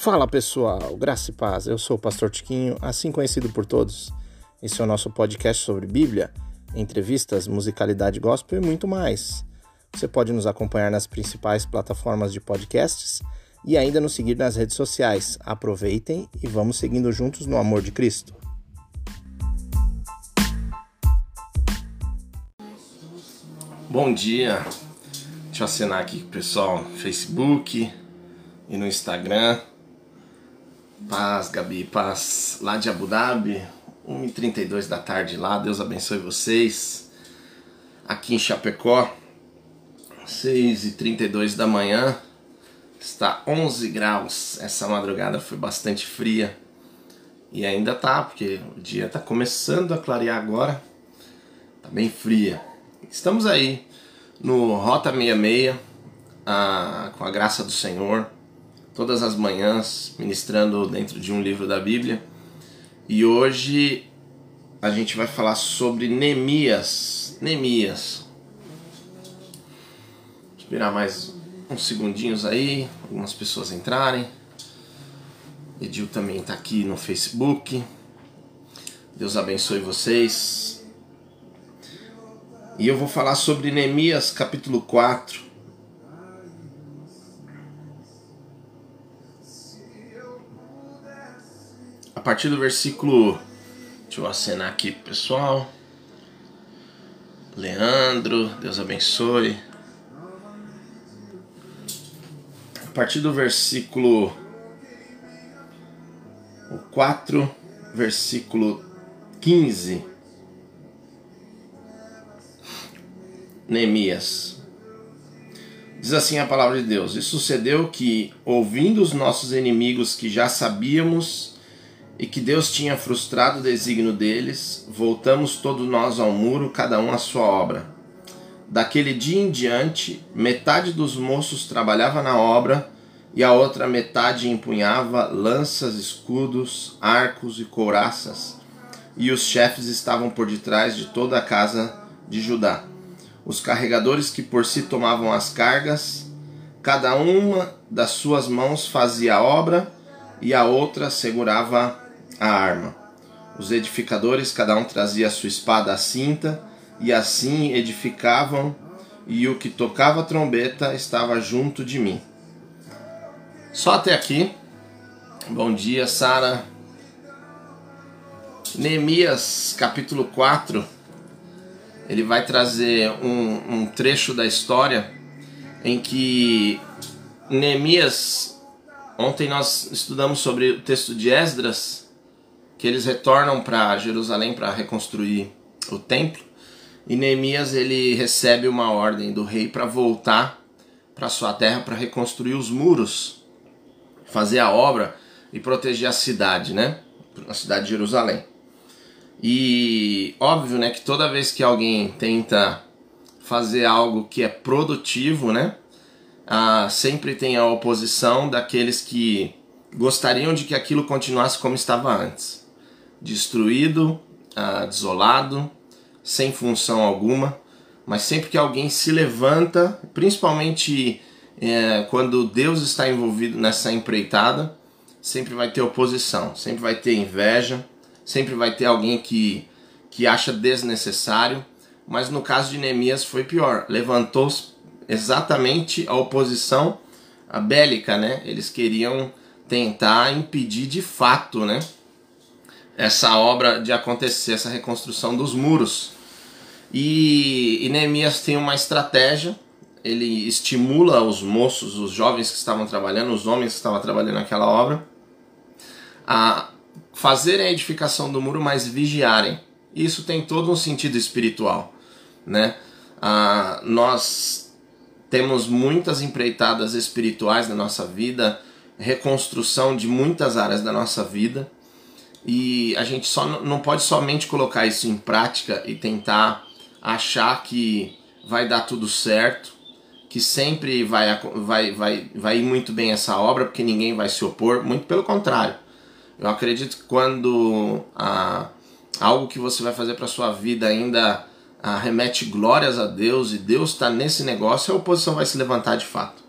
Fala pessoal, graça e paz. Eu sou o Pastor Tiquinho, assim conhecido por todos. Esse é o nosso podcast sobre Bíblia, entrevistas, musicalidade gospel e muito mais. Você pode nos acompanhar nas principais plataformas de podcasts e ainda nos seguir nas redes sociais. Aproveitem e vamos seguindo juntos no amor de Cristo. Bom dia. Deixa eu acenar aqui pessoal Facebook e no Instagram. Paz, Gabi, paz lá de Abu Dhabi, 1h32 da tarde lá, Deus abençoe vocês. Aqui em Chapecó, 6h32 da manhã, está 11 graus. Essa madrugada foi bastante fria e ainda tá, porque o dia está começando a clarear agora, tá bem fria. Estamos aí no Rota 66, ah, com a graça do Senhor todas as manhãs ministrando dentro de um livro da Bíblia. E hoje a gente vai falar sobre Neemias. Neemias. Esperar mais uns segundinhos aí, algumas pessoas entrarem. Edil também está aqui no Facebook. Deus abençoe vocês. E eu vou falar sobre Neemias capítulo 4. Partir do versículo. Deixa eu acenar aqui pessoal. Leandro, Deus abençoe. A partir do versículo 4, versículo 15. Neemias. Diz assim a palavra de Deus: E sucedeu que, ouvindo os nossos inimigos que já sabíamos e que Deus tinha frustrado o desígnio deles, voltamos todos nós ao muro, cada um à sua obra. Daquele dia em diante, metade dos moços trabalhava na obra e a outra metade empunhava lanças, escudos, arcos e couraças, e os chefes estavam por detrás de toda a casa de Judá. Os carregadores que por si tomavam as cargas, cada uma das suas mãos fazia a obra e a outra segurava a arma. Os edificadores, cada um trazia a sua espada à cinta, e assim edificavam, e o que tocava a trombeta estava junto de mim. Só até aqui. Bom dia, Sara. Neemias capítulo 4, ele vai trazer um, um trecho da história em que Neemias, ontem nós estudamos sobre o texto de Esdras, que eles retornam para Jerusalém para reconstruir o templo. E Neemias ele recebe uma ordem do rei para voltar para sua terra para reconstruir os muros, fazer a obra e proteger a cidade, né? A cidade de Jerusalém. E óbvio, né, que toda vez que alguém tenta fazer algo que é produtivo, né, ah, sempre tem a oposição daqueles que gostariam de que aquilo continuasse como estava antes destruído, ah, desolado, sem função alguma, mas sempre que alguém se levanta, principalmente é, quando Deus está envolvido nessa empreitada, sempre vai ter oposição, sempre vai ter inveja, sempre vai ter alguém que, que acha desnecessário. Mas no caso de Neemias foi pior, levantou exatamente a oposição a bélica, né? Eles queriam tentar impedir de fato, né? Essa obra de acontecer, essa reconstrução dos muros. E, e Neemias tem uma estratégia, ele estimula os moços, os jovens que estavam trabalhando, os homens que estavam trabalhando naquela obra, a fazerem a edificação do muro, mas vigiarem. Isso tem todo um sentido espiritual, né? Ah, nós temos muitas empreitadas espirituais na nossa vida, reconstrução de muitas áreas da nossa vida, e a gente só não pode somente colocar isso em prática e tentar achar que vai dar tudo certo, que sempre vai, vai, vai, vai ir muito bem essa obra, porque ninguém vai se opor. Muito pelo contrário. Eu acredito que quando ah, algo que você vai fazer para sua vida ainda ah, remete glórias a Deus e Deus está nesse negócio, a oposição vai se levantar de fato.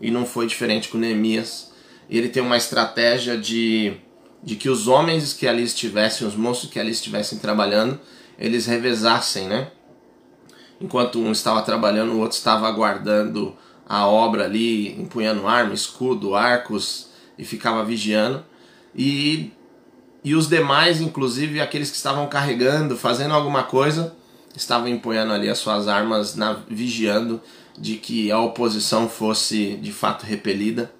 E não foi diferente com Neemias. ele tem uma estratégia de, de que os homens que ali estivessem, os moços que ali estivessem trabalhando, eles revezassem, né? Enquanto um estava trabalhando, o outro estava aguardando a obra ali, empunhando arma, escudo, arcos e ficava vigiando. E, e os demais, inclusive aqueles que estavam carregando, fazendo alguma coisa, estavam empunhando ali as suas armas, na, vigiando de que a oposição fosse de fato repelida.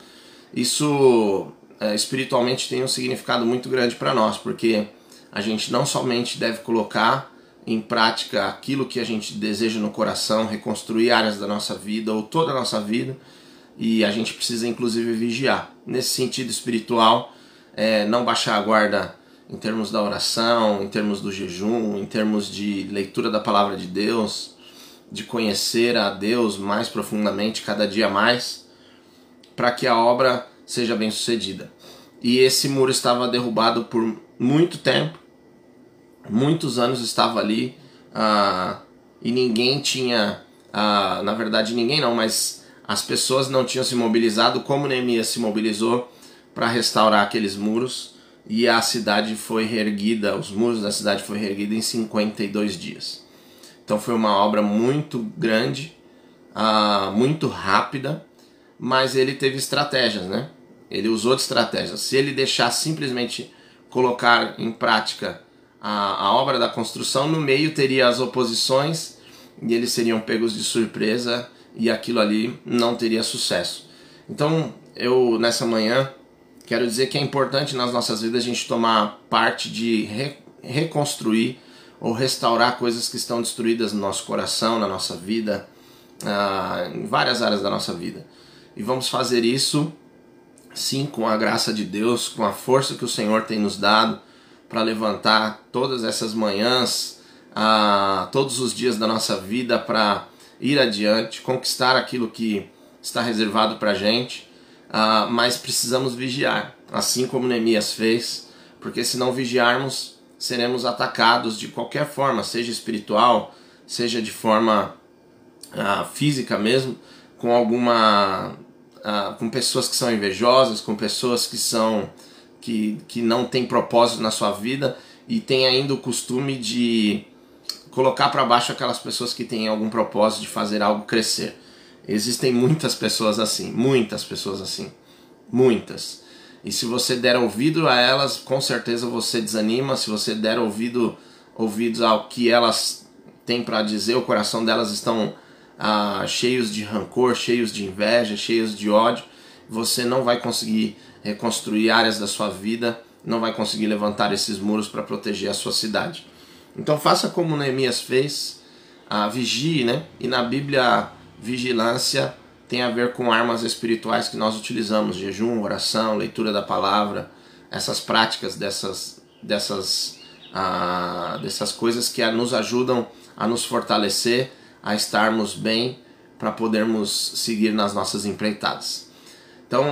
Isso espiritualmente tem um significado muito grande para nós, porque a gente não somente deve colocar em prática aquilo que a gente deseja no coração, reconstruir áreas da nossa vida ou toda a nossa vida, e a gente precisa inclusive vigiar. Nesse sentido espiritual, é, não baixar a guarda em termos da oração, em termos do jejum, em termos de leitura da palavra de Deus, de conhecer a Deus mais profundamente, cada dia mais, para que a obra seja bem sucedida. E esse muro estava derrubado por muito tempo, muitos anos estava ali, ah, e ninguém tinha, ah, na verdade ninguém não, mas as pessoas não tinham se mobilizado como Neemias se mobilizou para restaurar aqueles muros e a cidade foi reerguida, os muros da cidade foi reerguida em 52 dias. Então foi uma obra muito grande, uh, muito rápida, mas ele teve estratégias, né? Ele usou de estratégias. Se ele deixar simplesmente colocar em prática a, a obra da construção, no meio teria as oposições e eles seriam pegos de surpresa e aquilo ali não teria sucesso. Então eu nessa manhã Quero dizer que é importante nas nossas vidas a gente tomar parte de re reconstruir ou restaurar coisas que estão destruídas no nosso coração, na nossa vida, uh, em várias áreas da nossa vida. E vamos fazer isso, sim, com a graça de Deus, com a força que o Senhor tem nos dado para levantar todas essas manhãs, uh, todos os dias da nossa vida para ir adiante, conquistar aquilo que está reservado para a gente uh, mas precisamos vigiar, assim como Neemias fez, porque se não vigiarmos, seremos atacados de qualquer forma, seja espiritual, seja de forma uh, física mesmo, com alguma. Uh, com pessoas que são invejosas, com pessoas que são. que, que não têm propósito na sua vida e têm ainda o costume de colocar para baixo aquelas pessoas que têm algum propósito de fazer algo crescer. Existem muitas pessoas assim, muitas pessoas assim, muitas. E se você der ouvido a elas, com certeza você desanima. Se você der ouvido, ouvidos ao que elas têm para dizer, o coração delas estão ah, cheios de rancor, cheios de inveja, cheios de ódio. Você não vai conseguir reconstruir áreas da sua vida, não vai conseguir levantar esses muros para proteger a sua cidade. Então faça como Neemias fez, ah, vigie, né? E na Bíblia vigilância tem a ver com armas espirituais que nós utilizamos, jejum, oração, leitura da palavra, essas práticas dessas, dessas, ah, dessas coisas que nos ajudam a nos fortalecer, a estarmos bem para podermos seguir nas nossas empreitadas. Então,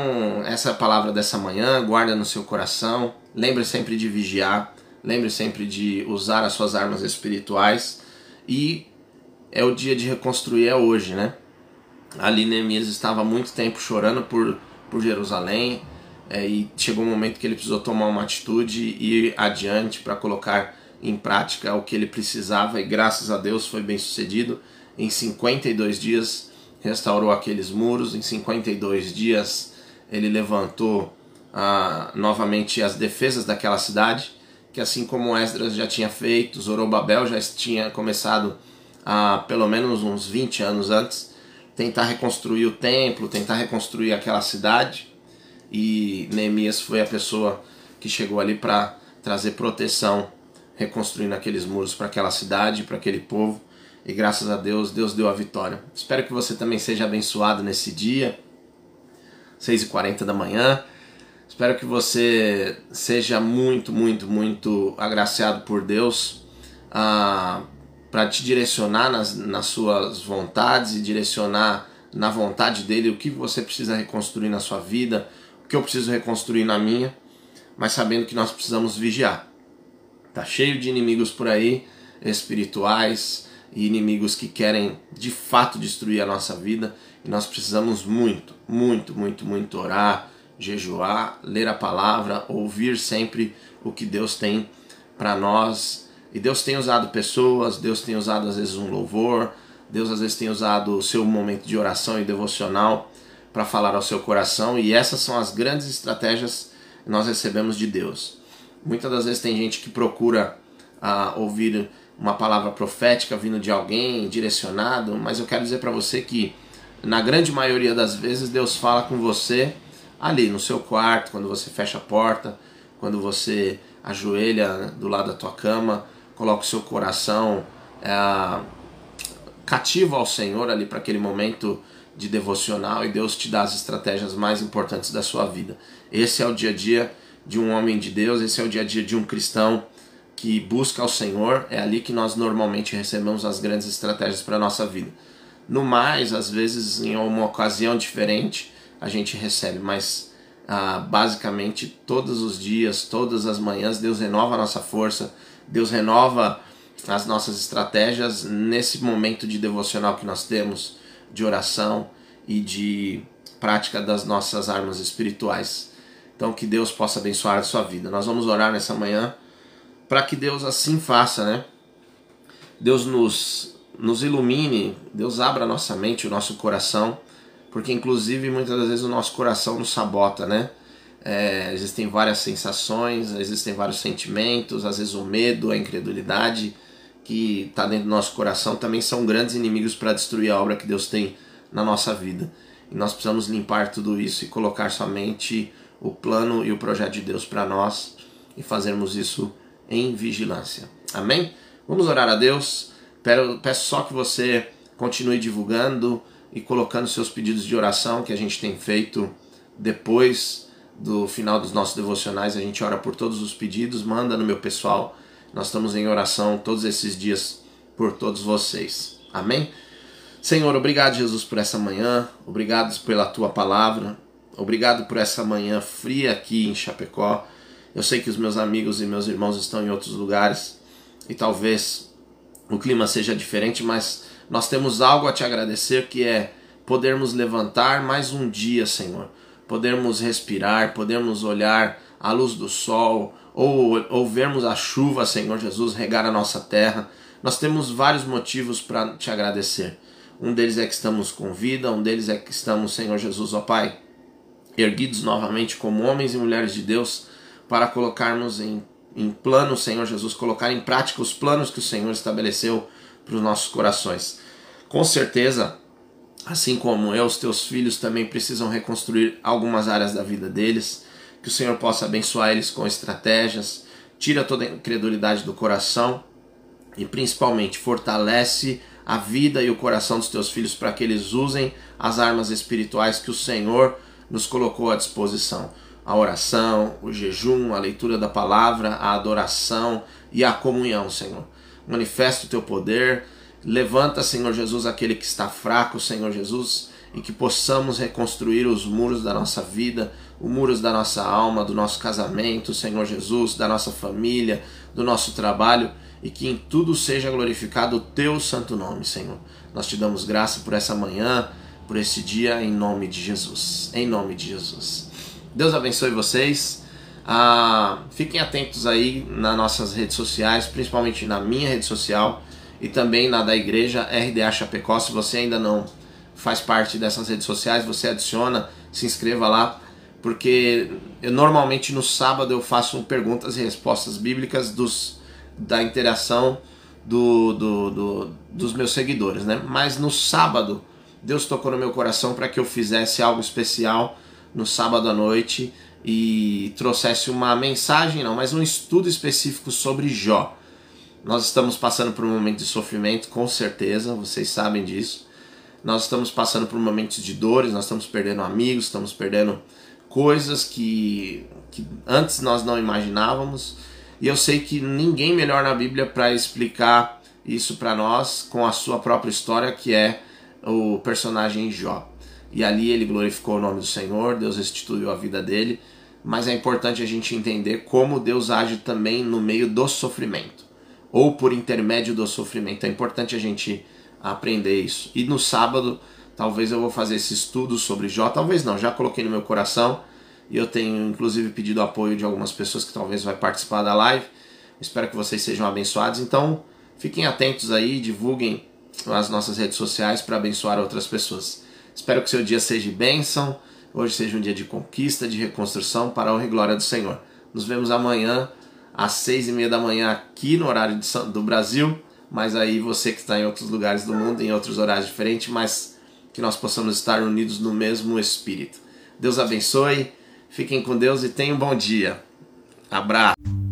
essa é a palavra dessa manhã, guarda no seu coração, lembre sempre de vigiar, lembre sempre de usar as suas armas espirituais e é o dia de reconstruir, é hoje, né? Ali Neemias estava muito tempo chorando por, por Jerusalém é, e chegou um momento que ele precisou tomar uma atitude e ir adiante para colocar em prática o que ele precisava e graças a Deus foi bem sucedido. Em 52 dias restaurou aqueles muros, em 52 dias ele levantou ah, novamente as defesas daquela cidade, que assim como Esdras já tinha feito, Zorobabel já tinha começado há pelo menos uns 20 anos antes, tentar reconstruir o templo, tentar reconstruir aquela cidade. E Neemias foi a pessoa que chegou ali para trazer proteção, reconstruindo aqueles muros para aquela cidade, para aquele povo. E graças a Deus, Deus deu a vitória. Espero que você também seja abençoado nesse dia, 6h40 da manhã. Espero que você seja muito, muito, muito agraciado por Deus. Ah, para te direcionar nas, nas suas vontades e direcionar na vontade dele o que você precisa reconstruir na sua vida, o que eu preciso reconstruir na minha, mas sabendo que nós precisamos vigiar. Tá cheio de inimigos por aí, espirituais e inimigos que querem de fato destruir a nossa vida, e nós precisamos muito, muito, muito, muito orar, jejuar, ler a palavra, ouvir sempre o que Deus tem para nós. E Deus tem usado pessoas, Deus tem usado às vezes um louvor, Deus às vezes tem usado o seu momento de oração e devocional para falar ao seu coração, e essas são as grandes estratégias que nós recebemos de Deus. Muitas das vezes tem gente que procura uh, ouvir uma palavra profética vindo de alguém, direcionado, mas eu quero dizer para você que na grande maioria das vezes Deus fala com você ali no seu quarto, quando você fecha a porta, quando você ajoelha do lado da tua cama, coloca o seu coração é, cativo ao Senhor ali para aquele momento de devocional e Deus te dá as estratégias mais importantes da sua vida. Esse é o dia a dia de um homem de Deus, esse é o dia a dia de um cristão que busca ao Senhor, é ali que nós normalmente recebemos as grandes estratégias para a nossa vida. No mais, às vezes em uma ocasião diferente, a gente recebe, mas ah, basicamente todos os dias, todas as manhãs, Deus renova a nossa força, Deus renova as nossas estratégias nesse momento de devocional que nós temos, de oração e de prática das nossas armas espirituais. Então, que Deus possa abençoar a sua vida. Nós vamos orar nessa manhã para que Deus assim faça, né? Deus nos, nos ilumine, Deus abra a nossa mente, o nosso coração, porque inclusive muitas das vezes o nosso coração nos sabota, né? É, existem várias sensações, existem vários sentimentos, às vezes o medo, a incredulidade que está dentro do nosso coração também são grandes inimigos para destruir a obra que Deus tem na nossa vida. E nós precisamos limpar tudo isso e colocar somente o plano e o projeto de Deus para nós e fazermos isso em vigilância. Amém? Vamos orar a Deus. Peço só que você continue divulgando e colocando seus pedidos de oração que a gente tem feito depois do final dos nossos devocionais. A gente ora por todos os pedidos, manda no meu pessoal nós estamos em oração todos esses dias por todos vocês. Amém? Senhor, obrigado, Jesus, por essa manhã. Obrigado pela tua palavra. Obrigado por essa manhã fria aqui em Chapecó. Eu sei que os meus amigos e meus irmãos estão em outros lugares e talvez o clima seja diferente, mas nós temos algo a te agradecer que é podermos levantar mais um dia, Senhor. Podermos respirar, podermos olhar a luz do sol, ou, ou vermos a chuva, Senhor Jesus, regar a nossa terra. Nós temos vários motivos para te agradecer. Um deles é que estamos com vida, um deles é que estamos, Senhor Jesus, ó Pai, erguidos novamente como homens e mulheres de Deus para colocarmos em, em plano, Senhor Jesus, colocar em prática os planos que o Senhor estabeleceu para os nossos corações. Com certeza, assim como eu, os teus filhos também precisam reconstruir algumas áreas da vida deles que o Senhor possa abençoar eles com estratégias, tira toda a incredulidade do coração e principalmente fortalece a vida e o coração dos teus filhos para que eles usem as armas espirituais que o Senhor nos colocou à disposição. A oração, o jejum, a leitura da palavra, a adoração e a comunhão, Senhor. Manifesta o teu poder, levanta, Senhor Jesus, aquele que está fraco, Senhor Jesus, e que possamos reconstruir os muros da nossa vida, os muros da nossa alma, do nosso casamento, Senhor Jesus, da nossa família, do nosso trabalho e que em tudo seja glorificado o teu santo nome, Senhor. Nós te damos graça por essa manhã, por esse dia, em nome de Jesus. Em nome de Jesus. Deus abençoe vocês. Ah, fiquem atentos aí nas nossas redes sociais, principalmente na minha rede social e também na da igreja RDA Chapecó. Se você ainda não faz parte dessas redes sociais, você adiciona, se inscreva lá, porque eu normalmente no sábado eu faço perguntas e respostas bíblicas dos, da interação do, do, do, dos meus seguidores, né? Mas no sábado Deus tocou no meu coração para que eu fizesse algo especial no sábado à noite e trouxesse uma mensagem, não, mas um estudo específico sobre Jó. Nós estamos passando por um momento de sofrimento, com certeza, vocês sabem disso nós estamos passando por momentos de dores, nós estamos perdendo amigos, estamos perdendo coisas que, que antes nós não imaginávamos. E eu sei que ninguém melhor na Bíblia para explicar isso para nós com a sua própria história, que é o personagem Jó. E ali ele glorificou o nome do Senhor, Deus restituiu a vida dele, mas é importante a gente entender como Deus age também no meio do sofrimento, ou por intermédio do sofrimento. É importante a gente aprender isso. E no sábado, talvez eu vou fazer esse estudo sobre Jó, talvez não, já coloquei no meu coração E eu tenho inclusive pedido apoio de algumas pessoas que talvez vai participar da live. Espero que vocês sejam abençoados. Então, fiquem atentos aí, divulguem as nossas redes sociais para abençoar outras pessoas. Espero que seu dia seja bênção. Hoje seja um dia de conquista, de reconstrução para a honra e glória do Senhor. Nos vemos amanhã às seis e meia da manhã aqui no horário do Brasil. Mas aí você que está em outros lugares do mundo, em outros horários diferentes, mas que nós possamos estar unidos no mesmo Espírito. Deus abençoe, fiquem com Deus e tenham um bom dia. Abraço.